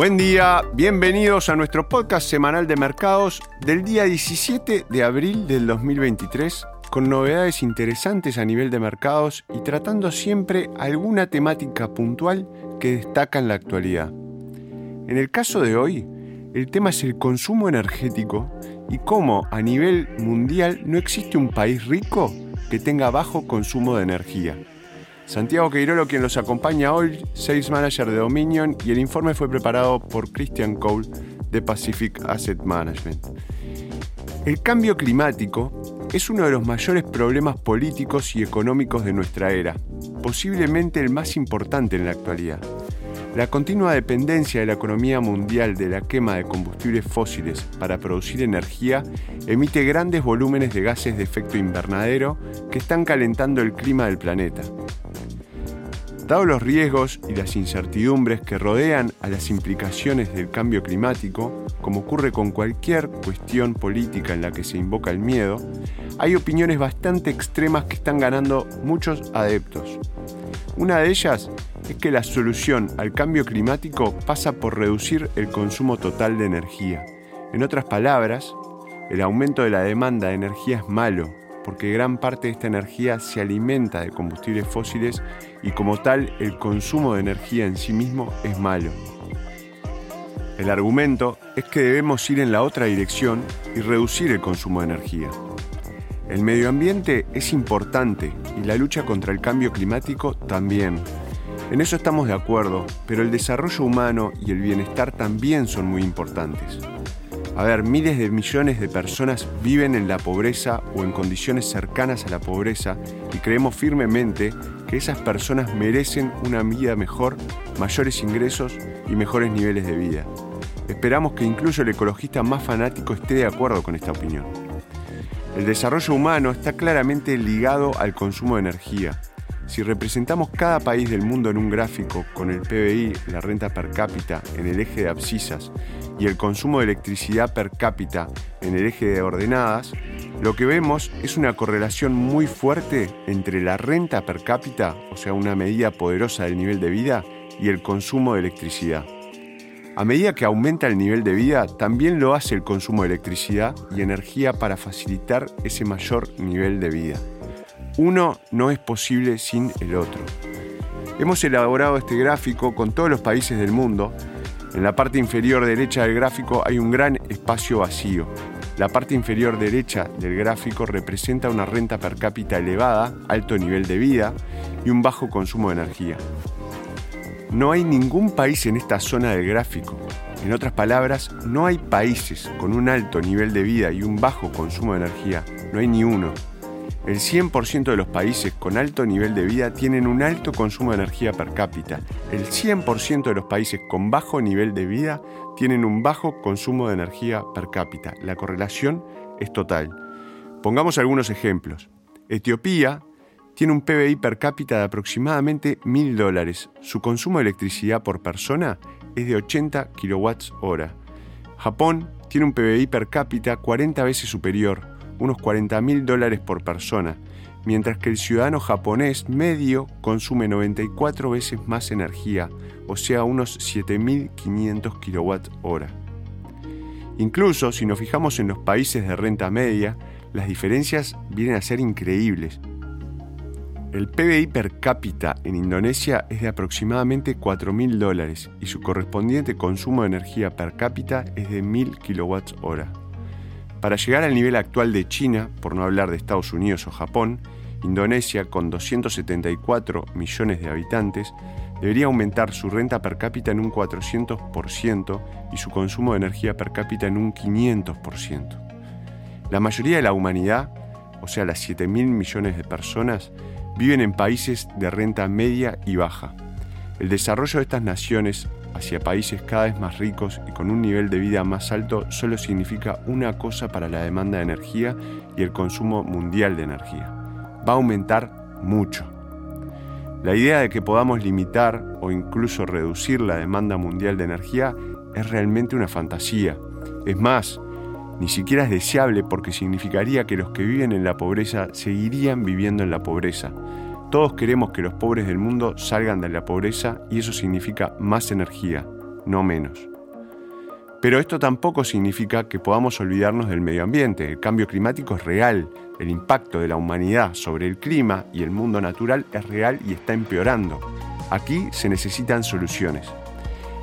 Buen día, bienvenidos a nuestro podcast semanal de mercados del día 17 de abril del 2023, con novedades interesantes a nivel de mercados y tratando siempre alguna temática puntual que destaca en la actualidad. En el caso de hoy, el tema es el consumo energético y cómo a nivel mundial no existe un país rico que tenga bajo consumo de energía. Santiago Queirolo quien los acompaña hoy, Sales Manager de Dominion, y el informe fue preparado por Christian Cole de Pacific Asset Management. El cambio climático es uno de los mayores problemas políticos y económicos de nuestra era, posiblemente el más importante en la actualidad. La continua dependencia de la economía mundial de la quema de combustibles fósiles para producir energía emite grandes volúmenes de gases de efecto invernadero que están calentando el clima del planeta. Dados los riesgos y las incertidumbres que rodean a las implicaciones del cambio climático, como ocurre con cualquier cuestión política en la que se invoca el miedo, hay opiniones bastante extremas que están ganando muchos adeptos. Una de ellas es que la solución al cambio climático pasa por reducir el consumo total de energía. En otras palabras, el aumento de la demanda de energía es malo, porque gran parte de esta energía se alimenta de combustibles fósiles y como tal el consumo de energía en sí mismo es malo. El argumento es que debemos ir en la otra dirección y reducir el consumo de energía. El medio ambiente es importante y la lucha contra el cambio climático también. En eso estamos de acuerdo, pero el desarrollo humano y el bienestar también son muy importantes. A ver, miles de millones de personas viven en la pobreza o en condiciones cercanas a la pobreza y creemos firmemente que esas personas merecen una vida mejor, mayores ingresos y mejores niveles de vida. Esperamos que incluso el ecologista más fanático esté de acuerdo con esta opinión. El desarrollo humano está claramente ligado al consumo de energía. Si representamos cada país del mundo en un gráfico con el PBI, la renta per cápita, en el eje de abscisas y el consumo de electricidad per cápita en el eje de ordenadas, lo que vemos es una correlación muy fuerte entre la renta per cápita, o sea, una medida poderosa del nivel de vida, y el consumo de electricidad. A medida que aumenta el nivel de vida, también lo hace el consumo de electricidad y energía para facilitar ese mayor nivel de vida. Uno no es posible sin el otro. Hemos elaborado este gráfico con todos los países del mundo en la parte inferior derecha del gráfico hay un gran espacio vacío. La parte inferior derecha del gráfico representa una renta per cápita elevada, alto nivel de vida y un bajo consumo de energía. No hay ningún país en esta zona del gráfico. En otras palabras, no hay países con un alto nivel de vida y un bajo consumo de energía. No hay ni uno. El 100% de los países con alto nivel de vida tienen un alto consumo de energía per cápita. El 100% de los países con bajo nivel de vida tienen un bajo consumo de energía per cápita. La correlación es total. Pongamos algunos ejemplos. Etiopía tiene un PBI per cápita de aproximadamente 1.000 dólares. Su consumo de electricidad por persona es de 80 kWh. Japón tiene un PBI per cápita 40 veces superior unos 40 mil dólares por persona, mientras que el ciudadano japonés medio consume 94 veces más energía, o sea, unos 7.500 kWh. Incluso si nos fijamos en los países de renta media, las diferencias vienen a ser increíbles. El PBI per cápita en Indonesia es de aproximadamente 4.000 dólares y su correspondiente consumo de energía per cápita es de 1.000 kWh. Para llegar al nivel actual de China, por no hablar de Estados Unidos o Japón, Indonesia, con 274 millones de habitantes, debería aumentar su renta per cápita en un 400% y su consumo de energía per cápita en un 500%. La mayoría de la humanidad, o sea, las 7 mil millones de personas, viven en países de renta media y baja. El desarrollo de estas naciones hacia países cada vez más ricos y con un nivel de vida más alto solo significa una cosa para la demanda de energía y el consumo mundial de energía. Va a aumentar mucho. La idea de que podamos limitar o incluso reducir la demanda mundial de energía es realmente una fantasía. Es más, ni siquiera es deseable porque significaría que los que viven en la pobreza seguirían viviendo en la pobreza todos queremos que los pobres del mundo salgan de la pobreza y eso significa más energía, no menos. Pero esto tampoco significa que podamos olvidarnos del medio ambiente. El cambio climático es real. El impacto de la humanidad sobre el clima y el mundo natural es real y está empeorando. Aquí se necesitan soluciones.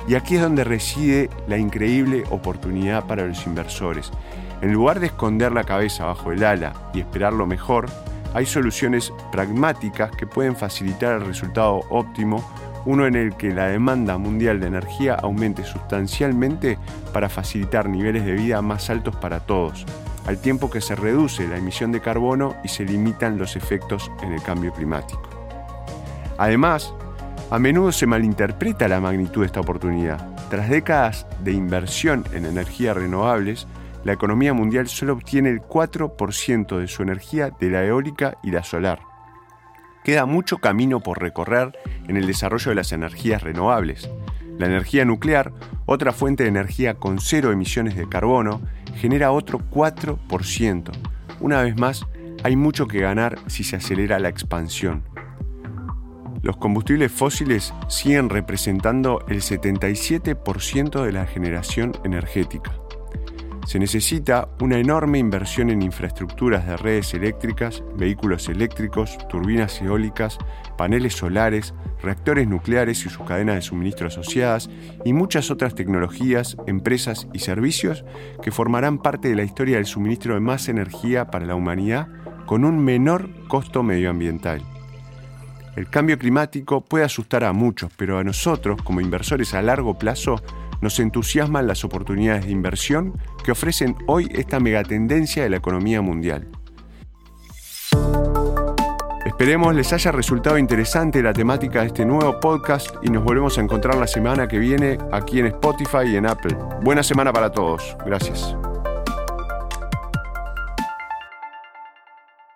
Y aquí es donde reside la increíble oportunidad para los inversores. En lugar de esconder la cabeza bajo el ala y esperar lo mejor, hay soluciones pragmáticas que pueden facilitar el resultado óptimo uno en el que la demanda mundial de energía aumente sustancialmente para facilitar niveles de vida más altos para todos, al tiempo que se reduce la emisión de carbono y se limitan los efectos en el cambio climático. Además, a menudo se malinterpreta la magnitud de esta oportunidad. Tras décadas de inversión en energías renovables, la economía mundial solo obtiene el 4% de su energía de la eólica y la solar. Queda mucho camino por recorrer en el desarrollo de las energías renovables. La energía nuclear, otra fuente de energía con cero emisiones de carbono, genera otro 4%. Una vez más, hay mucho que ganar si se acelera la expansión. Los combustibles fósiles siguen representando el 77% de la generación energética. Se necesita una enorme inversión en infraestructuras de redes eléctricas, vehículos eléctricos, turbinas eólicas, paneles solares, reactores nucleares y sus cadenas de suministro asociadas y muchas otras tecnologías, empresas y servicios que formarán parte de la historia del suministro de más energía para la humanidad con un menor costo medioambiental. El cambio climático puede asustar a muchos, pero a nosotros, como inversores a largo plazo, nos entusiasman las oportunidades de inversión que ofrecen hoy esta megatendencia de la economía mundial. Esperemos les haya resultado interesante la temática de este nuevo podcast y nos volvemos a encontrar la semana que viene aquí en Spotify y en Apple. Buena semana para todos. Gracias.